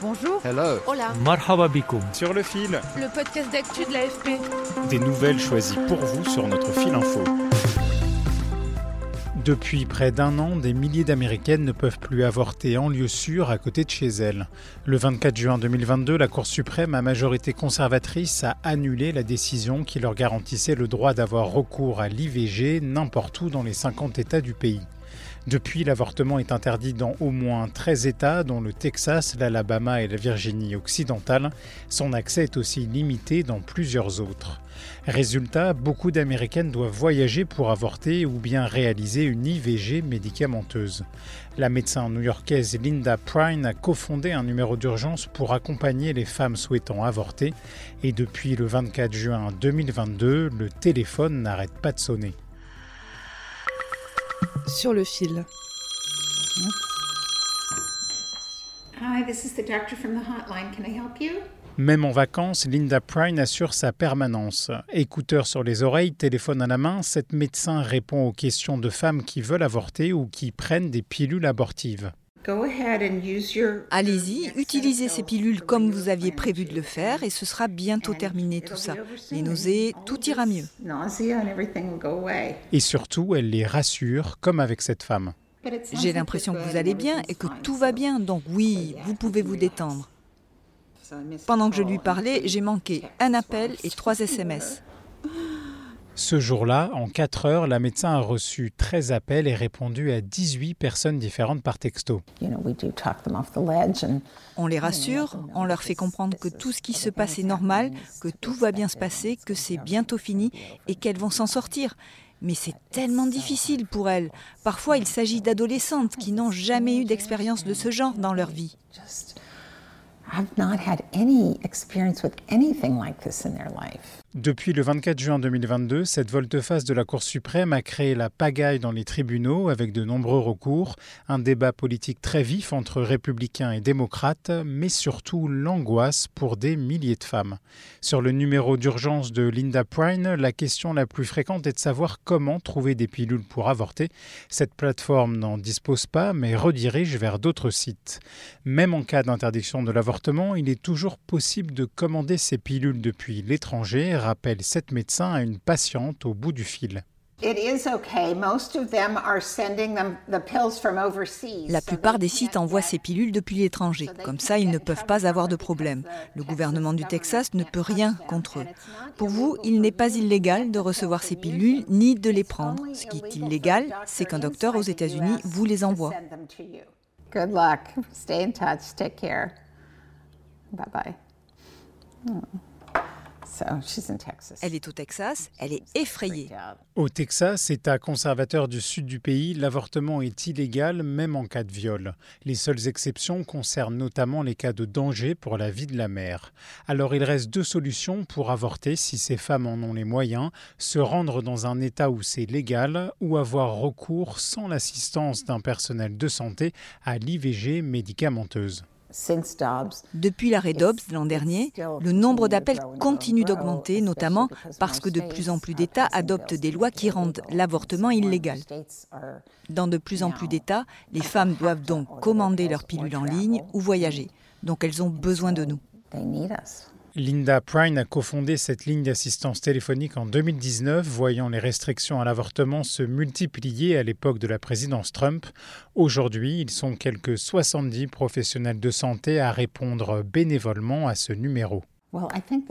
Bonjour. Hello. Hola. Marhaba. Sur le fil, Le podcast d'actu de l'AFP. des nouvelles choisies pour vous sur notre fil info. Depuis près d'un an, des milliers d'Américaines ne peuvent plus avorter en lieu sûr à côté de chez elles. Le 24 juin 2022, la Cour suprême à majorité conservatrice a annulé la décision qui leur garantissait le droit d'avoir recours à l'IVG n'importe où dans les 50 États du pays. Depuis, l'avortement est interdit dans au moins 13 États, dont le Texas, l'Alabama et la Virginie occidentale. Son accès est aussi limité dans plusieurs autres. Résultat, beaucoup d'Américaines doivent voyager pour avorter ou bien réaliser une IVG médicamenteuse. La médecin new-yorkaise Linda Prine a cofondé un numéro d'urgence pour accompagner les femmes souhaitant avorter et depuis le 24 juin 2022, le téléphone n'arrête pas de sonner. Sur le fil. Hi, this is the doctor from the hotline. Can I help you? Même en vacances, Linda Prine assure sa permanence. Écouteurs sur les oreilles, téléphone à la main, cette médecin répond aux questions de femmes qui veulent avorter ou qui prennent des pilules abortives. Go ahead and use your. Allez-y, utilisez ces pilules comme vous aviez prévu de le faire et ce sera bientôt terminé tout ça. Les nausées, tout ira mieux. Nausea and everything will go away. Et surtout, elle les rassure, comme avec cette femme. J'ai l'impression que vous allez bien et que tout va bien, donc oui, vous pouvez vous détendre. Pendant que je lui parlais, j'ai manqué un appel et trois SMS. Ce jour-là, en 4 heures, la médecin a reçu 13 appels et répondu à 18 personnes différentes par texto. On les rassure, on leur fait comprendre que tout ce qui se passe est normal, que tout va bien se passer, que c'est bientôt fini et qu'elles vont s'en sortir. Mais c'est tellement difficile pour elles. Parfois, il s'agit d'adolescentes qui n'ont jamais eu d'expérience de ce genre dans leur vie. Depuis le 24 juin 2022, cette volte-face de la Cour suprême a créé la pagaille dans les tribunaux avec de nombreux recours, un débat politique très vif entre républicains et démocrates, mais surtout l'angoisse pour des milliers de femmes. Sur le numéro d'urgence de Linda Prine, la question la plus fréquente est de savoir comment trouver des pilules pour avorter. Cette plateforme n'en dispose pas, mais redirige vers d'autres sites. Même en cas d'interdiction de l'avortement, il est toujours possible de commander ces pilules depuis l'étranger, rappelle cette médecin à une patiente au bout du fil. It is okay. Most of them are sending them the pills from overseas. La plupart des sites envoient ces pilules depuis l'étranger. Comme ça, ils ne peuvent pas avoir de problème. Le gouvernement du Texas ne peut rien contre eux. Pour vous, il n'est pas illégal de recevoir ces pilules ni de les prendre. Ce qui est illégal, c'est qu'un docteur aux États-Unis vous les envoie. Send them to you. Good luck. Stay in touch. Take care. Bye bye. Hmm. So she's in Texas. Elle est au Texas, elle est effrayée. Au Texas, État conservateur du sud du pays, l'avortement est illégal même en cas de viol. Les seules exceptions concernent notamment les cas de danger pour la vie de la mère. Alors il reste deux solutions pour avorter si ces femmes en ont les moyens, se rendre dans un État où c'est légal ou avoir recours sans l'assistance d'un personnel de santé à l'IVG médicamenteuse. Since Dobbs, Depuis l'arrêt Dobbs l'an dernier, le nombre d'appels continue d'augmenter, notamment parce que de plus en plus d'États adoptent des lois qui rendent l'avortement illégal. Dans de plus en plus d'États, les femmes doivent donc commander leurs pilules en ligne ou voyager. Donc elles ont besoin de nous. Linda Prine a cofondé cette ligne d'assistance téléphonique en 2019, voyant les restrictions à l'avortement se multiplier à l'époque de la présidence Trump. Aujourd'hui, ils sont quelques 70 professionnels de santé à répondre bénévolement à ce numéro.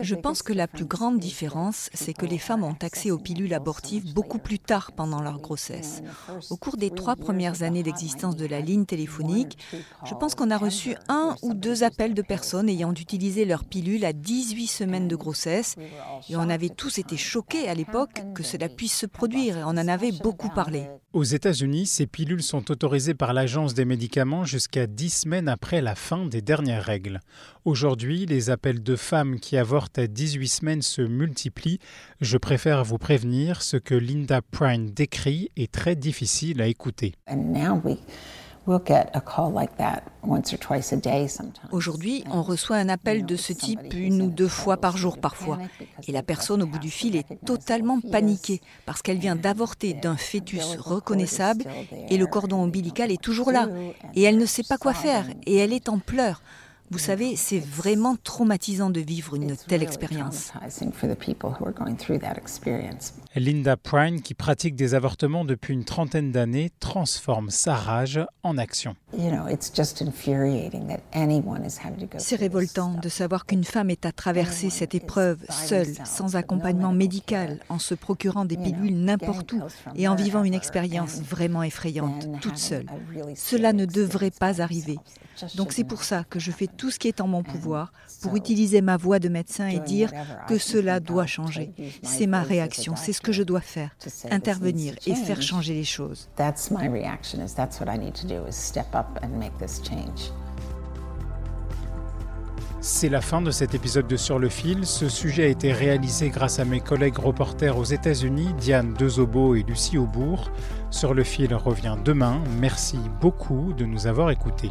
Je pense que la plus grande différence, c'est que les femmes ont accès aux pilules abortives beaucoup plus tard pendant leur grossesse. Au cours des trois premières années d'existence de la ligne téléphonique, je pense qu'on a reçu un ou deux appels de personnes ayant utilisé leur pilule à 18 semaines de grossesse. Et on avait tous été choqués à l'époque que cela puisse se produire et on en avait beaucoup parlé. Aux États-Unis, ces pilules sont autorisées par l'Agence des médicaments jusqu'à 10 semaines après la fin des dernières règles. Aujourd'hui, les appels de femmes qui avortent à 18 semaines se multiplient. Je préfère vous prévenir, ce que Linda Prine décrit est très difficile à écouter. Aujourd'hui, on reçoit un appel de ce type une ou deux fois par jour parfois. Et la personne au bout du fil est totalement paniquée parce qu'elle vient d'avorter d'un fœtus reconnaissable et le cordon ombilical est toujours là. Et elle ne sait pas quoi faire et elle est en pleurs. Vous savez, c'est vraiment traumatisant de vivre une telle expérience. Linda Prine, qui pratique des avortements depuis une trentaine d'années, transforme sa rage en action. C'est révoltant de savoir qu'une femme est à traverser cette épreuve seule, sans accompagnement médical, en se procurant des pilules n'importe où et en vivant une expérience vraiment effrayante, toute seule. Cela ne devrait pas arriver. Donc c'est pour ça que je fais tout ce qui est en mon pouvoir pour utiliser ma voix de médecin et dire que cela doit changer. C'est ma réaction, c'est ce que je dois faire, intervenir et faire changer les choses. C'est la fin de cet épisode de Sur le fil. Ce sujet a été réalisé grâce à mes collègues reporters aux États-Unis, Diane Dezobo et Lucie Aubourg. Sur le fil revient demain. Merci beaucoup de nous avoir écoutés.